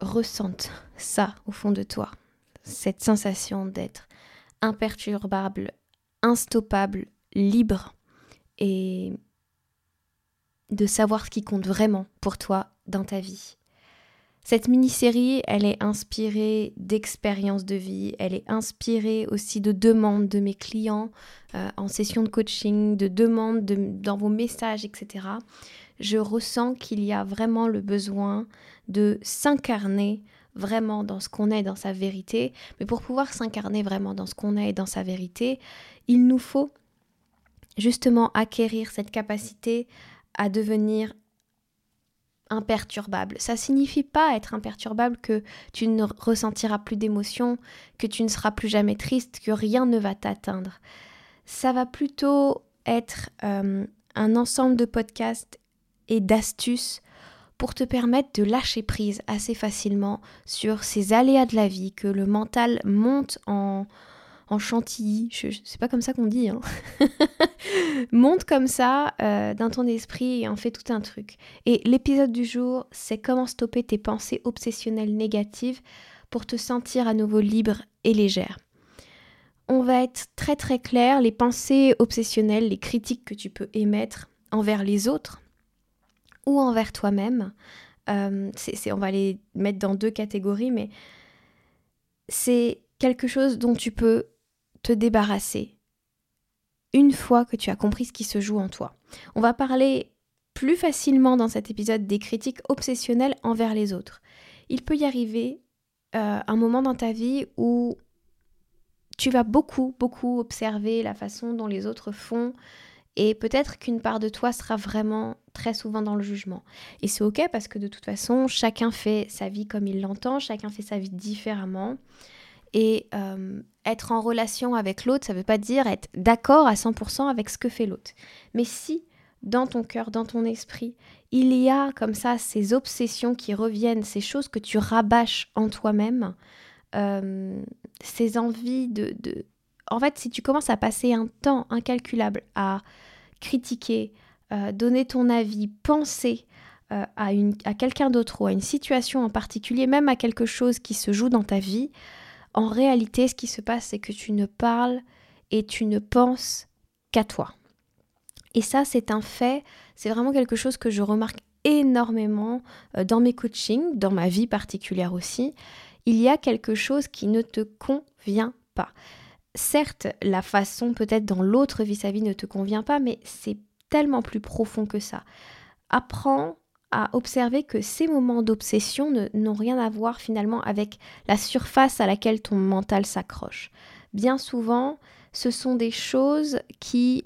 ressentes ça au fond de toi, cette sensation d'être imperturbable, instoppable, libre et de savoir ce qui compte vraiment pour toi dans ta vie. Cette mini-série, elle est inspirée d'expériences de vie, elle est inspirée aussi de demandes de mes clients euh, en session de coaching, de demandes dans vos messages, etc. Je ressens qu'il y a vraiment le besoin de s'incarner vraiment dans ce qu'on est, dans sa vérité. Mais pour pouvoir s'incarner vraiment dans ce qu'on est et dans sa vérité, il nous faut justement acquérir cette capacité à devenir imperturbable. Ça signifie pas être imperturbable que tu ne ressentiras plus d'émotions, que tu ne seras plus jamais triste, que rien ne va t'atteindre. Ça va plutôt être euh, un ensemble de podcasts et d'astuces pour te permettre de lâcher prise assez facilement sur ces aléas de la vie, que le mental monte en, en chantilly, c'est pas comme ça qu'on dit, hein. monte comme ça euh, dans ton esprit et en fait tout un truc. Et l'épisode du jour, c'est comment stopper tes pensées obsessionnelles négatives pour te sentir à nouveau libre et légère. On va être très très clair, les pensées obsessionnelles, les critiques que tu peux émettre envers les autres, ou envers toi-même. Euh, on va les mettre dans deux catégories, mais c'est quelque chose dont tu peux te débarrasser une fois que tu as compris ce qui se joue en toi. On va parler plus facilement dans cet épisode des critiques obsessionnelles envers les autres. Il peut y arriver euh, un moment dans ta vie où tu vas beaucoup, beaucoup observer la façon dont les autres font, et peut-être qu'une part de toi sera vraiment très souvent dans le jugement. Et c'est ok parce que de toute façon, chacun fait sa vie comme il l'entend, chacun fait sa vie différemment. Et euh, être en relation avec l'autre, ça ne veut pas dire être d'accord à 100% avec ce que fait l'autre. Mais si dans ton cœur, dans ton esprit, il y a comme ça ces obsessions qui reviennent, ces choses que tu rabâches en toi-même, euh, ces envies de, de... En fait, si tu commences à passer un temps incalculable à critiquer, euh, donner ton avis, penser euh, à, à quelqu'un d'autre ou à une situation en particulier, même à quelque chose qui se joue dans ta vie, en réalité, ce qui se passe, c'est que tu ne parles et tu ne penses qu'à toi. Et ça, c'est un fait, c'est vraiment quelque chose que je remarque énormément euh, dans mes coachings, dans ma vie particulière aussi. Il y a quelque chose qui ne te convient pas certes, la façon peut-être dans l'autre vis-à-vis ne te convient pas, mais c'est tellement plus profond que ça. Apprends à observer que ces moments d'obsession n'ont rien à voir finalement avec la surface à laquelle ton mental s'accroche. Bien souvent, ce sont des choses qui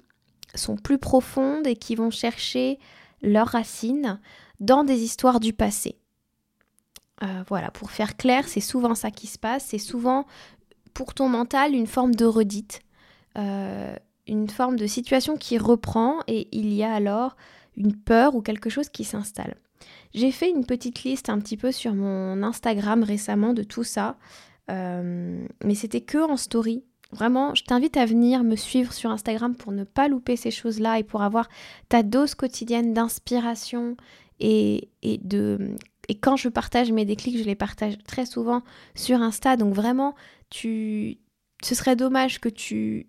sont plus profondes et qui vont chercher leurs racines dans des histoires du passé. Euh, voilà, pour faire clair, c'est souvent ça qui se passe, c'est souvent pour ton mental une forme de redite, euh, une forme de situation qui reprend et il y a alors une peur ou quelque chose qui s'installe. J'ai fait une petite liste un petit peu sur mon Instagram récemment de tout ça, euh, mais c'était que en story. Vraiment, je t'invite à venir me suivre sur Instagram pour ne pas louper ces choses-là et pour avoir ta dose quotidienne d'inspiration et, et, de et quand je partage mes déclics, je les partage très souvent sur Insta. Donc vraiment, tu, ce serait dommage que tu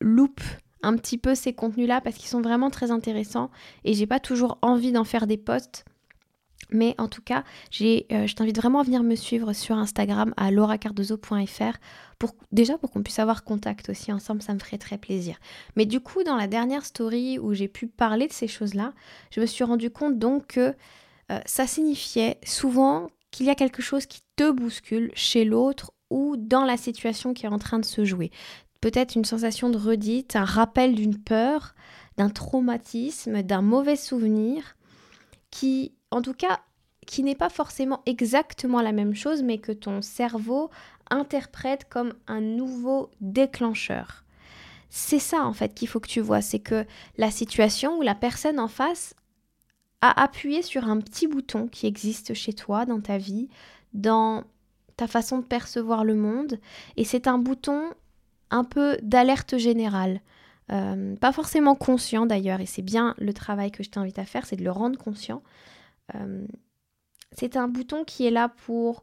loupes un petit peu ces contenus-là parce qu'ils sont vraiment très intéressants et j'ai pas toujours envie d'en faire des posts. Mais en tout cas, euh, je t'invite vraiment à venir me suivre sur Instagram à lauracardozo.fr pour, déjà pour qu'on puisse avoir contact aussi ensemble, ça me ferait très plaisir. Mais du coup, dans la dernière story où j'ai pu parler de ces choses-là, je me suis rendu compte donc que euh, ça signifiait souvent qu'il y a quelque chose qui te bouscule chez l'autre ou dans la situation qui est en train de se jouer. Peut-être une sensation de redite, un rappel d'une peur, d'un traumatisme, d'un mauvais souvenir qui en tout cas, qui n'est pas forcément exactement la même chose, mais que ton cerveau interprète comme un nouveau déclencheur. C'est ça en fait qu'il faut que tu vois, c'est que la situation ou la personne en face a appuyé sur un petit bouton qui existe chez toi, dans ta vie, dans ta façon de percevoir le monde, et c'est un bouton un peu d'alerte générale. Euh, pas forcément conscient d'ailleurs, et c'est bien le travail que je t'invite à faire, c'est de le rendre conscient. Euh, c'est un bouton qui est là pour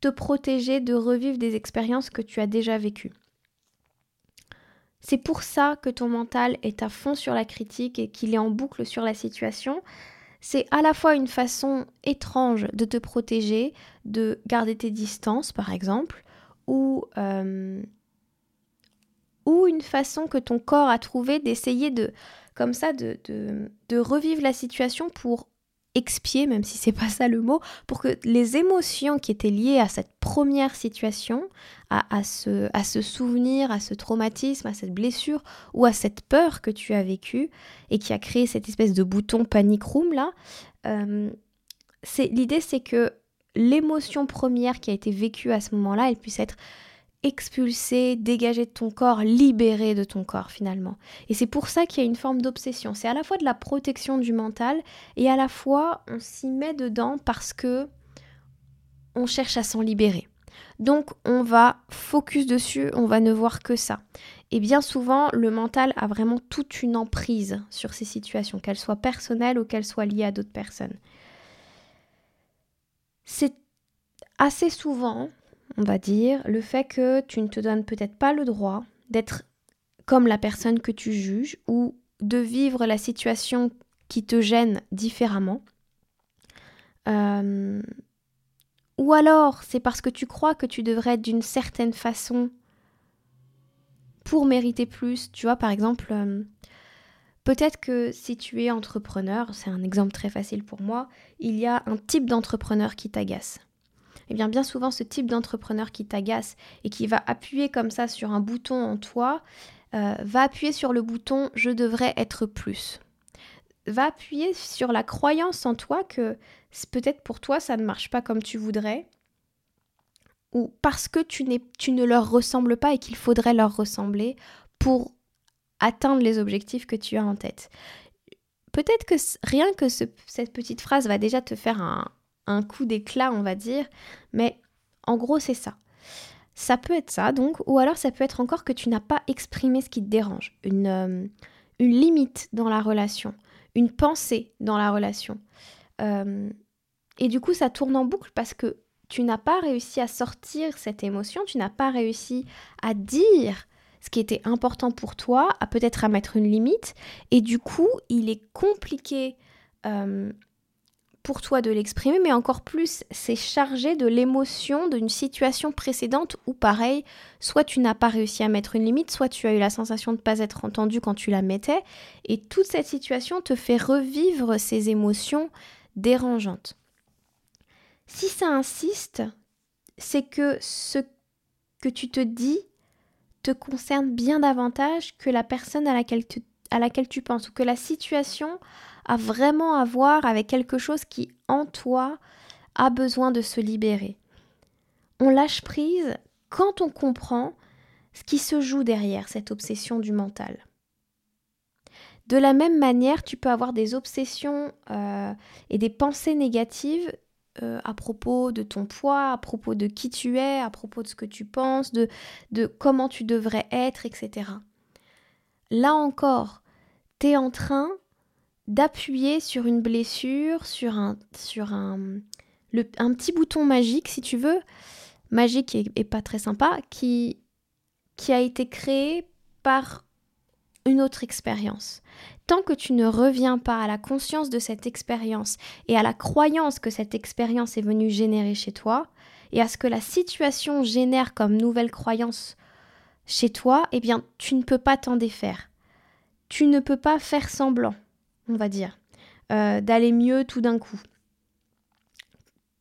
te protéger de revivre des expériences que tu as déjà vécues. C'est pour ça que ton mental est à fond sur la critique et qu'il est en boucle sur la situation. C'est à la fois une façon étrange de te protéger, de garder tes distances par exemple, ou, euh, ou une façon que ton corps a trouvé d'essayer de, comme ça, de, de revivre la situation pour expier, même si c'est pas ça le mot, pour que les émotions qui étaient liées à cette première situation, à, ce, à ce souvenir, à ce traumatisme, à cette blessure ou à cette peur que tu as vécue et qui a créé cette espèce de bouton panic room là, euh, l'idée c'est que l'émotion première qui a été vécue à ce moment-là, elle puisse être expulsé, dégagé de ton corps, libéré de ton corps finalement. Et c'est pour ça qu'il y a une forme d'obsession. C'est à la fois de la protection du mental et à la fois on s'y met dedans parce que on cherche à s'en libérer. Donc on va focus dessus, on va ne voir que ça. Et bien souvent, le mental a vraiment toute une emprise sur ces situations, qu'elles soient personnelles ou qu'elles soient liées à d'autres personnes. C'est assez souvent on va dire, le fait que tu ne te donnes peut-être pas le droit d'être comme la personne que tu juges ou de vivre la situation qui te gêne différemment. Euh, ou alors c'est parce que tu crois que tu devrais être d'une certaine façon pour mériter plus. Tu vois, par exemple, euh, peut-être que si tu es entrepreneur, c'est un exemple très facile pour moi, il y a un type d'entrepreneur qui t'agace eh bien bien souvent ce type d'entrepreneur qui t'agace et qui va appuyer comme ça sur un bouton en toi, euh, va appuyer sur le bouton je devrais être plus. Va appuyer sur la croyance en toi que peut-être pour toi ça ne marche pas comme tu voudrais, ou parce que tu, tu ne leur ressembles pas et qu'il faudrait leur ressembler pour atteindre les objectifs que tu as en tête. Peut-être que rien que cette petite phrase va déjà te faire un, coup d'éclat, on va dire. Mais en gros, c'est ça. Ça peut être ça, donc, ou alors ça peut être encore que tu n'as pas exprimé ce qui te dérange, une, euh, une limite dans la relation, une pensée dans la relation. Euh, et du coup, ça tourne en boucle parce que tu n'as pas réussi à sortir cette émotion, tu n'as pas réussi à dire ce qui était important pour toi, à peut-être à mettre une limite, et du coup, il est compliqué euh, pour toi de l'exprimer, mais encore plus, c'est chargé de l'émotion d'une situation précédente où, pareil, soit tu n'as pas réussi à mettre une limite, soit tu as eu la sensation de ne pas être entendu quand tu la mettais, et toute cette situation te fait revivre ces émotions dérangeantes. Si ça insiste, c'est que ce que tu te dis te concerne bien davantage que la personne à laquelle tu, à laquelle tu penses, ou que la situation a vraiment à avec quelque chose qui, en toi, a besoin de se libérer. On lâche prise quand on comprend ce qui se joue derrière cette obsession du mental. De la même manière, tu peux avoir des obsessions euh, et des pensées négatives euh, à propos de ton poids, à propos de qui tu es, à propos de ce que tu penses, de, de comment tu devrais être, etc. Là encore, tu es en train d'appuyer sur une blessure, sur un, sur un, un petit bouton magique, si tu veux, magique et, pas très sympa, qui, qui a été créé par une autre expérience. tant que tu ne reviens pas à la conscience de cette expérience et à la croyance que cette expérience est venue générer chez toi, et à ce que la situation génère comme nouvelle croyance chez toi, eh bien, tu ne peux pas t'en défaire. Tu ne peux pas faire semblant, on va dire, euh, d'aller mieux tout d'un coup.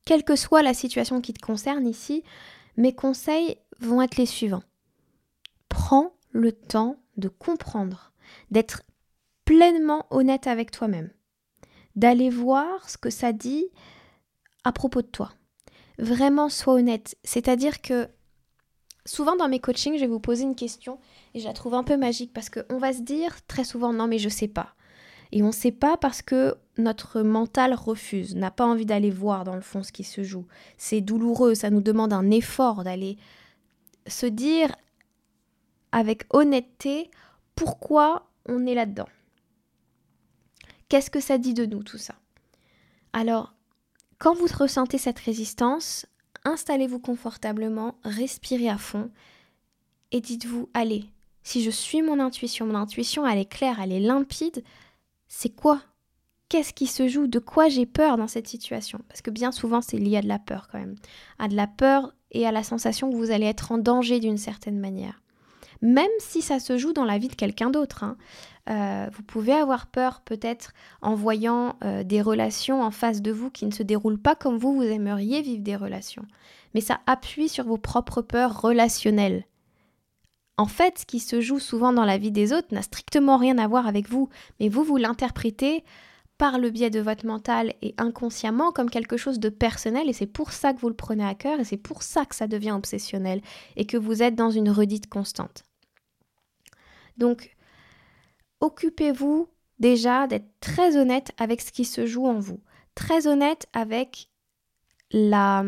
Quelle que soit la situation qui te concerne ici, mes conseils vont être les suivants. Prends le temps de comprendre, d'être pleinement honnête avec toi-même, d'aller voir ce que ça dit à propos de toi. Vraiment, sois honnête. C'est-à-dire que souvent dans mes coachings, je vais vous poser une question et je la trouve un peu magique parce qu'on va se dire très souvent non mais je sais pas. Et on ne sait pas parce que notre mental refuse, n'a pas envie d'aller voir dans le fond ce qui se joue. C'est douloureux, ça nous demande un effort d'aller se dire avec honnêteté pourquoi on est là-dedans. Qu'est-ce que ça dit de nous tout ça? Alors, quand vous ressentez cette résistance, installez-vous confortablement, respirez à fond et dites-vous, allez, si je suis mon intuition, mon intuition elle est claire, elle est limpide, c'est quoi? Qu'est-ce qui se joue? De quoi j'ai peur dans cette situation? Parce que bien souvent c'est lié à de la peur quand même. À de la peur et à la sensation que vous allez être en danger d'une certaine manière même si ça se joue dans la vie de quelqu'un d'autre. Hein. Euh, vous pouvez avoir peur peut-être en voyant euh, des relations en face de vous qui ne se déroulent pas comme vous, vous aimeriez vivre des relations. Mais ça appuie sur vos propres peurs relationnelles. En fait, ce qui se joue souvent dans la vie des autres n'a strictement rien à voir avec vous, mais vous, vous l'interprétez par le biais de votre mental et inconsciemment comme quelque chose de personnel et c'est pour ça que vous le prenez à cœur et c'est pour ça que ça devient obsessionnel et que vous êtes dans une redite constante. Donc, occupez-vous déjà d'être très honnête avec ce qui se joue en vous, très honnête avec la,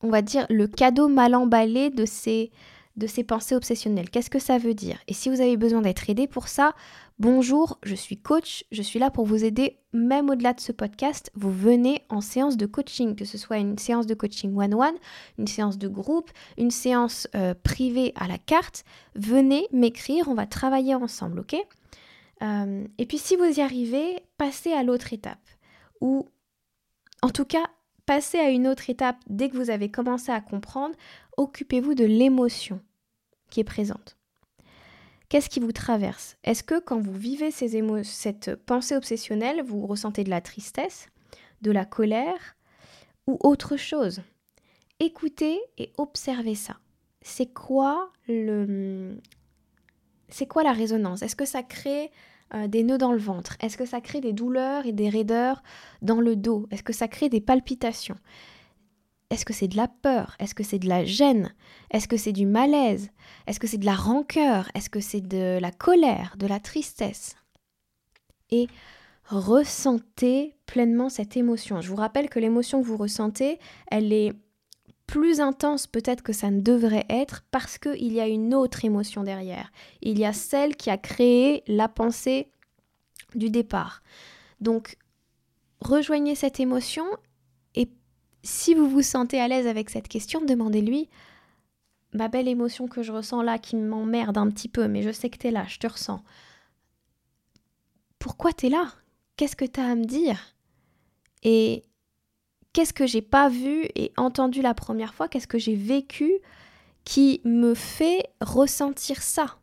on va dire, le cadeau mal emballé de ces de ces pensées obsessionnelles. Qu'est-ce que ça veut dire? Et si vous avez besoin d'être aidé pour ça, bonjour, je suis coach, je suis là pour vous aider même au-delà de ce podcast. Vous venez en séance de coaching, que ce soit une séance de coaching one-one, une séance de groupe, une séance euh, privée à la carte. Venez m'écrire, on va travailler ensemble, ok? Euh, Et puis si vous y arrivez, passez à l'autre étape. Ou en tout cas, passez à une autre étape dès que vous avez commencé à comprendre, occupez-vous de l'émotion qui est présente. Qu'est-ce qui vous traverse? Est-ce que quand vous vivez ces cette pensée obsessionnelle, vous ressentez de la tristesse, de la colère ou autre chose? Écoutez et observez ça. C'est quoi le c'est quoi la résonance? Est-ce que ça crée euh, des nœuds dans le ventre? Est-ce que ça crée des douleurs et des raideurs dans le dos? Est-ce que ça crée des palpitations? Est-ce que c'est de la peur? Est-ce que c'est de la gêne? Est-ce que c'est du malaise? Est-ce que c'est de la rancœur? Est-ce que c'est de la colère, de la tristesse? Et ressentez pleinement cette émotion. Je vous rappelle que l'émotion que vous ressentez, elle est plus intense peut-être que ça ne devrait être parce qu'il y a une autre émotion derrière. Il y a celle qui a créé la pensée du départ. Donc, rejoignez cette émotion si vous vous sentez à l'aise avec cette question, demandez-lui ma belle émotion que je ressens là qui m'emmerde un petit peu, mais je sais que tu es là, je te ressens. Pourquoi tu es là? Qu'est-ce que tu as à me dire? Et qu'est-ce que j'ai pas vu et entendu la première fois? Qu'est-ce que j'ai vécu qui me fait ressentir ça?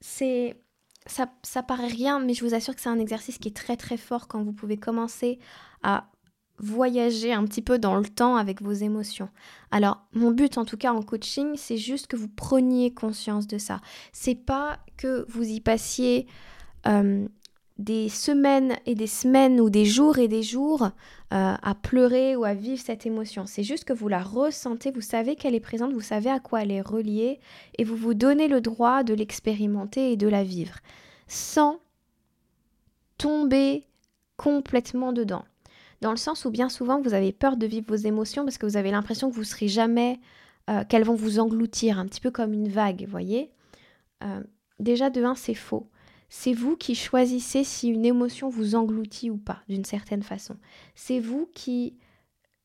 C'est ça, paraît rien, mais je vous assure que c'est un exercice qui est très très fort quand vous pouvez commencer à voyager un petit peu dans le temps avec vos émotions. Alors, mon but en tout cas en coaching, c'est juste que vous preniez conscience de ça. C'est pas que vous y passiez euh, des semaines et des semaines ou des jours et des jours euh, à pleurer ou à vivre cette émotion. C'est juste que vous la ressentez, vous savez qu'elle est présente, vous savez à quoi elle est reliée et vous vous donnez le droit de l'expérimenter et de la vivre sans tomber complètement dedans. Dans le sens où bien souvent vous avez peur de vivre vos émotions parce que vous avez l'impression que vous serez jamais, euh, qu'elles vont vous engloutir, un petit peu comme une vague, voyez? Euh, déjà de un, c'est faux c'est vous qui choisissez si une émotion vous engloutit ou pas, d'une certaine façon. C'est vous qui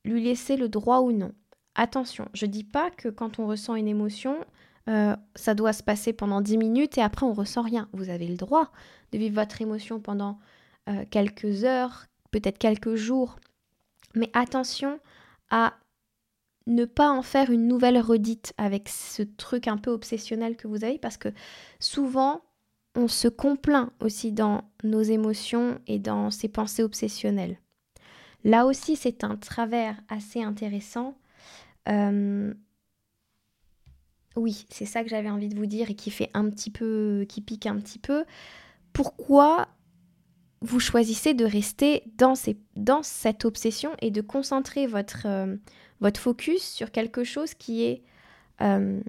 lui laissez le droit ou non. Attention, je ne dis pas que quand on ressent une émotion, euh, ça doit se passer pendant 10 minutes et après on ressent rien. Vous avez le droit de vivre votre émotion pendant euh, quelques heures, peut-être quelques jours. Mais attention à ne pas en faire une nouvelle redite avec ce truc un peu obsessionnel que vous avez parce que souvent on se complaint aussi dans nos émotions et dans ces pensées obsessionnelles. Là aussi, c'est un travers assez intéressant. Euh, oui, c'est ça que j'avais envie de vous dire et qui fait un petit peu, qui pique un petit peu. Pourquoi vous choisissez de rester dans, cette obsession et de concentrer votre, euh, votre focus sur quelque chose qui est euh,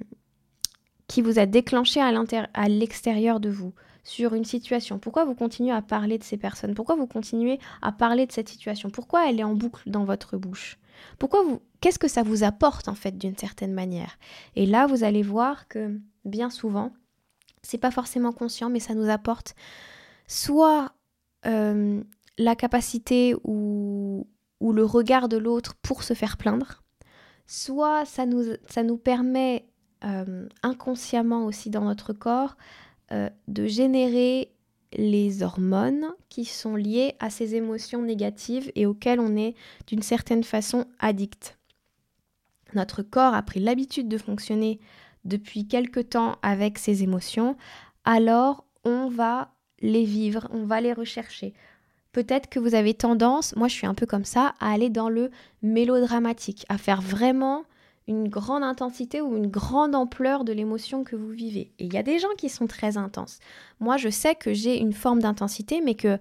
qui vous a déclenché à l'extérieur de vous, sur une situation. Pourquoi vous continuez à parler de ces personnes? Pourquoi vous continuez à parler de cette situation? Pourquoi elle est en boucle dans votre bouche? Pourquoi vous Qu'est-ce que ça vous apporte en fait d'une certaine manière? Et là, vous allez voir que bien souvent, c'est pas forcément conscient, mais ça nous apporte soit euh, la capacité ou, ou le regard de l'autre pour se faire plaindre, soit ça nous, ça nous permet euh, inconsciemment aussi dans notre corps euh, de générer les hormones qui sont liées à ces émotions négatives et auxquelles on est d'une certaine façon addict. Notre corps a pris l'habitude de fonctionner depuis quelque temps avec ces émotions, alors on va les vivre, on va les rechercher. Peut-être que vous avez tendance, moi je suis un peu comme ça, à aller dans le mélodramatique, à faire vraiment une grande intensité ou une grande ampleur de l'émotion que vous vivez. Et il y a des gens qui sont très intenses. Moi, je sais que j'ai une forme d'intensité, mais que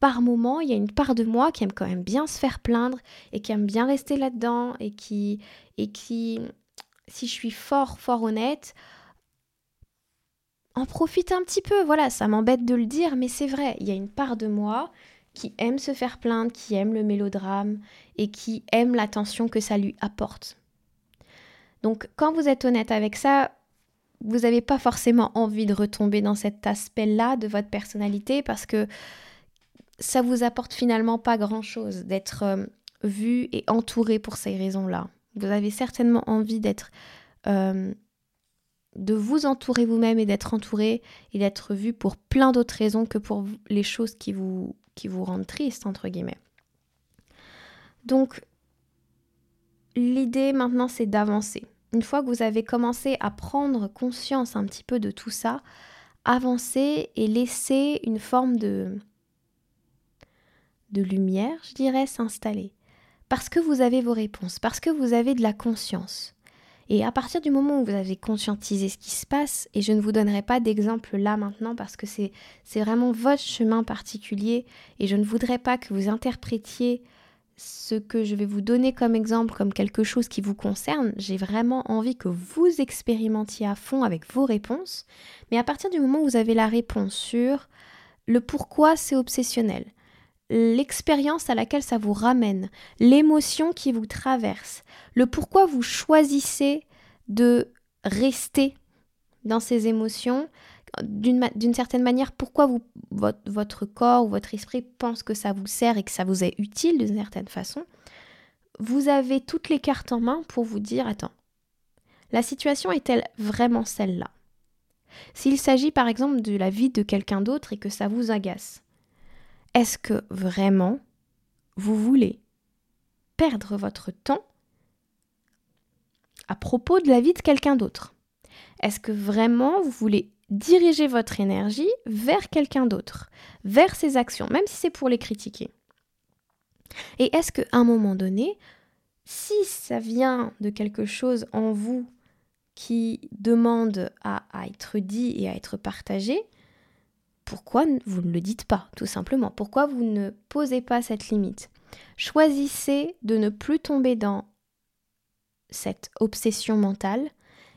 par moment, il y a une part de moi qui aime quand même bien se faire plaindre et qui aime bien rester là-dedans et qui, et qui, si je suis fort, fort honnête, en profite un petit peu. Voilà, ça m'embête de le dire, mais c'est vrai, il y a une part de moi qui aime se faire plaindre, qui aime le mélodrame et qui aime l'attention que ça lui apporte. Donc quand vous êtes honnête avec ça, vous n'avez pas forcément envie de retomber dans cet aspect-là de votre personnalité parce que ça vous apporte finalement pas grand-chose d'être euh, vu et entouré pour ces raisons-là. Vous avez certainement envie d'être euh, de vous entourer vous-même et d'être entouré et d'être vu pour plein d'autres raisons que pour les choses qui vous, qui vous rendent triste, entre guillemets. Donc, l'idée maintenant, c'est d'avancer. Une fois que vous avez commencé à prendre conscience un petit peu de tout ça, avancez et laissez une forme de, de lumière, je dirais, s'installer. Parce que vous avez vos réponses, parce que vous avez de la conscience. Et à partir du moment où vous avez conscientisé ce qui se passe, et je ne vous donnerai pas d'exemple là maintenant parce que c'est vraiment votre chemin particulier, et je ne voudrais pas que vous interprétiez ce que je vais vous donner comme exemple, comme quelque chose qui vous concerne, j'ai vraiment envie que vous expérimentiez à fond avec vos réponses. Mais à partir du moment où vous avez la réponse sur le pourquoi c'est obsessionnel, l'expérience à laquelle ça vous ramène, l'émotion qui vous traverse, le pourquoi vous choisissez de rester dans ces émotions, d'une certaine manière pourquoi vous, votre, corps ou votre esprit pense que ça vous sert et que ça vous est utile d'une certaine façon, vous avez toutes les cartes en main pour vous dire attends, la situation est-elle vraiment celle-là? S'il s'agit par exemple de la vie de quelqu'un d'autre et que ça vous agace, est-ce que vraiment vous voulez perdre votre temps à propos de la vie de quelqu'un d'autre? Est-ce que vraiment vous voulez diriger votre énergie vers quelqu'un d'autre, vers ses actions, même si c'est pour les critiquer. Et est-ce qu'à un moment donné, si ça vient de quelque chose en vous qui demande à, être dit et à être partagé, pourquoi vous ne le dites pas, tout simplement? Pourquoi vous ne posez pas cette limite? Choisissez de ne plus tomber dans cette obsession mentale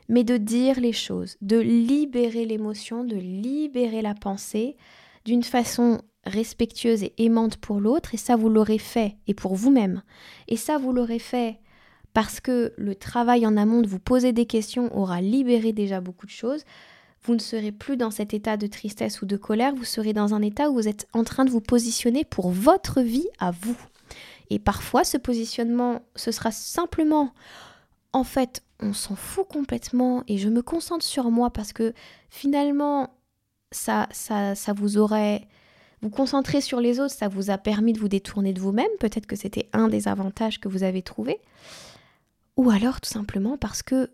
mais de dire les choses, de libérer l'émotion, de libérer la pensée d'une façon respectueuse et aimante pour l'autre, et ça vous l'aurez fait, et pour vous-même. Et ça vous l'aurez fait parce que le travail en amont de vous poser des questions aura libéré déjà beaucoup de choses. Vous ne serez plus dans cet état de tristesse ou de colère, vous serez dans un état où vous êtes en train de vous positionner pour votre vie à vous. Et parfois, ce positionnement, ce sera simplement en fait, on s'en fout complètement et je me concentre sur moi parce que finalement, ça, ça, ça vous aurait... Vous concentrer sur les autres, ça vous a permis de vous détourner de vous-même. Peut-être que c'était un des avantages que vous avez trouvé. Ou alors tout simplement parce que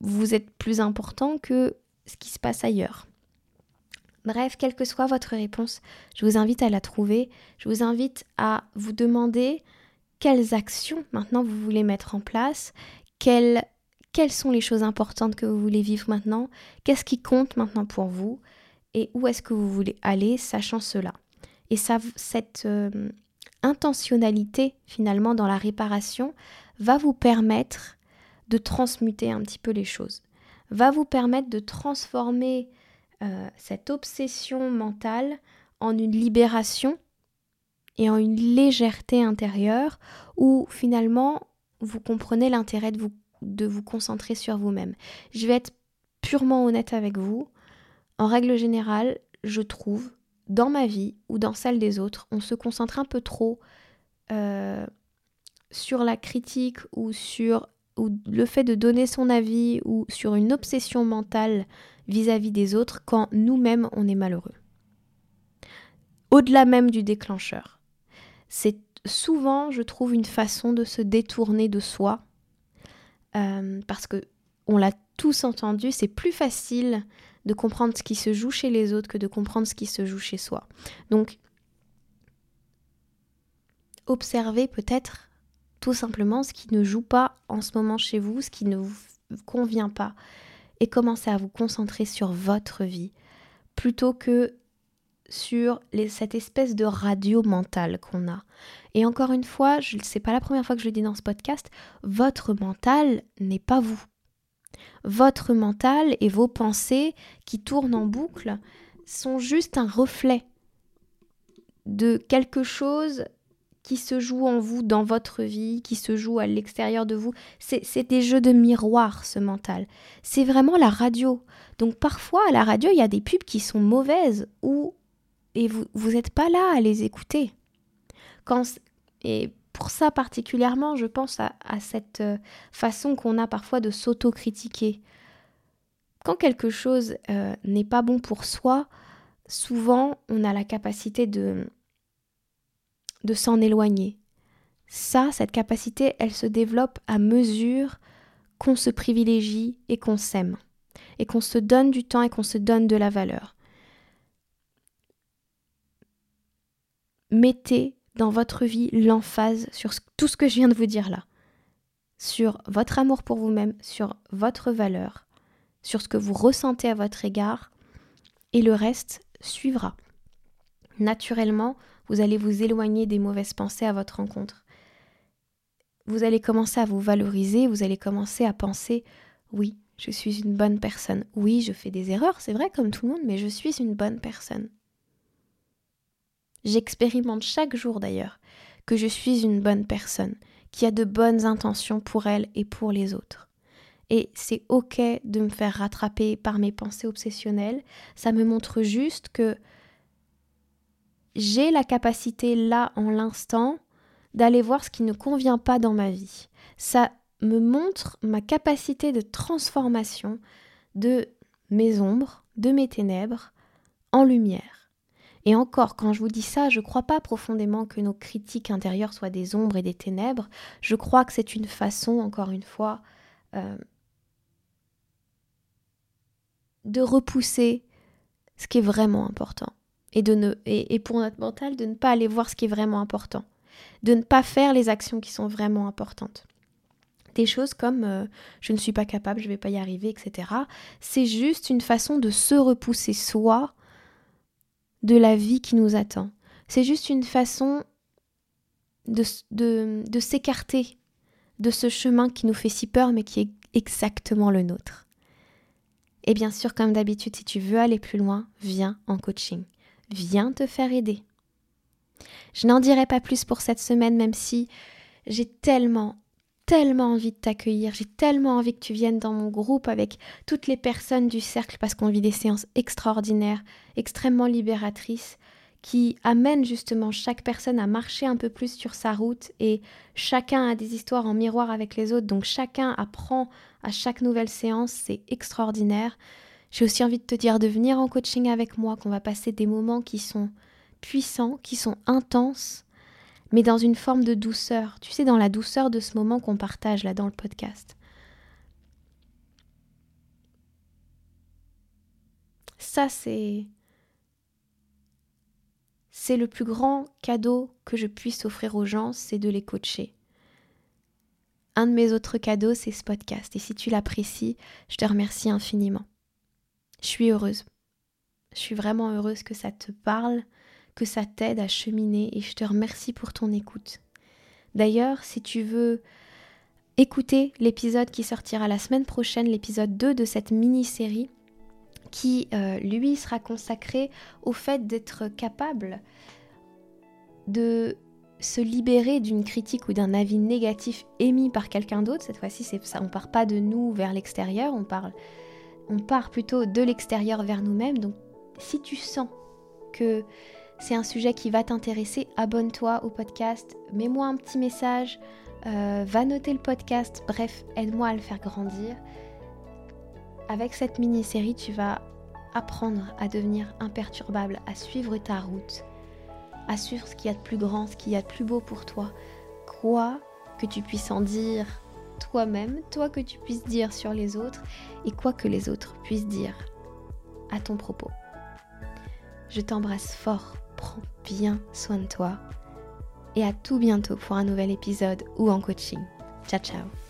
vous êtes plus important que ce qui se passe ailleurs. Bref, quelle que soit votre réponse, je vous invite à la trouver. Je vous invite à vous demander quelles actions maintenant vous voulez mettre en place, quelles, quelles sont les choses importantes que vous voulez vivre maintenant, qu'est-ce qui compte maintenant pour vous? Et où est-ce que vous voulez aller, sachant cela? Et ça, cette intentionnalité finalement dans la réparation va vous permettre de transmuter un petit peu les choses, va vous permettre de transformer cette obsession mentale en une libération et en une légèreté intérieure où finalement vous comprenez l'intérêt de vous, de vous concentrer sur vous-même. Je vais être purement honnête avec vous. En règle générale, je trouve, dans ma vie ou dans celle des autres, on se concentre un peu trop euh, sur la critique ou sur ou le fait de donner son avis ou sur une obsession mentale vis-à-vis des autres quand nous-mêmes on est malheureux. Au-delà même du déclencheur. C'est souvent, je trouve, une façon de se détourner de soi. Euh, parce que on l'a tous entendu, c'est plus facile de comprendre ce qui se joue chez les autres que de comprendre ce qui se joue chez soi. Donc, observez peut-être tout simplement ce qui ne joue pas en ce moment chez vous, ce qui ne vous convient pas, et commencez à vous concentrer sur votre vie plutôt que sur cette espèce de radio mentale qu'on a. Et encore une fois, je sais pas la première fois que je le dis dans ce podcast, votre mental n'est pas vous. Votre mental et vos pensées qui tournent en boucle sont juste un reflet de quelque chose qui se joue en vous, dans votre vie, qui se joue à l'extérieur de vous. C'est des jeux de miroir, ce mental. C'est vraiment la radio. Donc parfois, à la radio, il y a des pubs qui sont mauvaises ou et vous n'êtes pas là à les écouter. Quand, et pour ça particulièrement, je pense à, cette euh, façon qu'on a parfois de s'autocritiquer. Quand quelque chose euh, n'est pas bon pour soi, souvent on a la capacité de de s'en éloigner. Ça, cette capacité, elle se développe à mesure qu'on se privilégie et qu'on s'aime, et qu'on se donne du temps et qu'on se donne de la valeur. Mettez dans votre vie l'emphase sur tout ce que je viens de vous dire là, sur votre amour pour vous-même, sur votre valeur, sur ce que vous ressentez à votre égard, et le reste suivra. Naturellement, vous allez vous éloigner des mauvaises pensées à votre rencontre. Vous allez commencer à vous valoriser, vous allez commencer à penser oui, je suis une bonne personne. Oui, je fais des erreurs, c'est vrai comme tout le monde, mais je suis une bonne personne. J'expérimente chaque jour d'ailleurs que je suis une bonne personne, qui a de bonnes intentions pour elle et pour les autres. Et c'est ok de me faire rattraper par mes pensées obsessionnelles, ça me montre juste que j'ai la capacité là en l'instant d'aller voir ce qui ne convient pas dans ma vie. Ça me montre ma capacité de transformation de mes ombres, de mes ténèbres, en lumière. Et encore, quand je vous dis ça, je ne crois pas profondément que nos critiques intérieures soient des ombres et des ténèbres. Je crois que c'est une façon, encore une fois, euh, de repousser ce qui est vraiment important et, de ne, pour notre mental de ne pas aller voir ce qui est vraiment important, de ne pas faire les actions qui sont vraiment importantes. Des choses comme euh, je ne suis pas capable, je ne vais pas y arriver, etc. C'est juste une façon de se repousser soi de la vie qui nous attend. C'est juste une façon de, de, s'écarter de ce chemin qui nous fait si peur mais qui est exactement le nôtre. Et bien sûr, comme d'habitude, si tu veux aller plus loin, viens en coaching viens te faire aider. Je n'en dirai pas plus pour cette semaine, même si j'ai tellement, tellement envie de t'accueillir, j'ai tellement envie que tu viennes dans mon groupe avec toutes les personnes du cercle parce qu'on vit des séances extraordinaires, extrêmement libératrices, qui amène justement chaque personne à marcher un peu plus sur sa route et chacun a des histoires en miroir avec les autres, donc chacun apprend à chaque nouvelle séance, c'est extraordinaire. J'ai aussi envie de te dire de venir en coaching avec moi, qu'on va passer des moments qui sont puissants, qui sont intenses, mais dans une forme de douceur. Tu sais, dans la douceur de ce moment qu'on partage là dans le podcast. Ça, c'est c'est le plus grand cadeau que je puisse offrir aux gens, c'est de les coacher. Un de mes autres cadeaux, c'est ce podcast. Et si tu l'apprécies, je te remercie infiniment. Je suis heureuse. Je suis vraiment heureuse que ça te parle, que ça t'aide à cheminer et je te remercie pour ton écoute. D'ailleurs, si tu veux écouter l'épisode qui sortira la semaine prochaine, l'épisode 2 de cette mini-série, qui, euh, lui, sera consacré au fait d'être capable de se libérer d'une critique ou d'un avis négatif émis par quelqu'un d'autre. Cette fois-ci, c'est ça, on part pas de nous vers l'extérieur, on part plutôt de l'extérieur vers nous-mêmes. Donc, si tu sens que c'est un sujet qui va t'intéresser, abonne-toi au podcast, mets-moi un petit message, euh, va noter le podcast, bref, aide-moi à le faire grandir. Avec cette mini-série, tu vas apprendre à devenir imperturbable, à suivre ta route, à suivre ce qu'il y a de plus grand, ce qu'il y a de plus beau pour toi. Quoi que tu puisses en dire toi-même, toi que tu puisses dire sur les autres, et quoi que les autres puissent dire à ton propos. Je t'embrasse fort, prends bien soin de toi, et à tout bientôt pour un nouvel épisode ou en coaching. Ciao ciao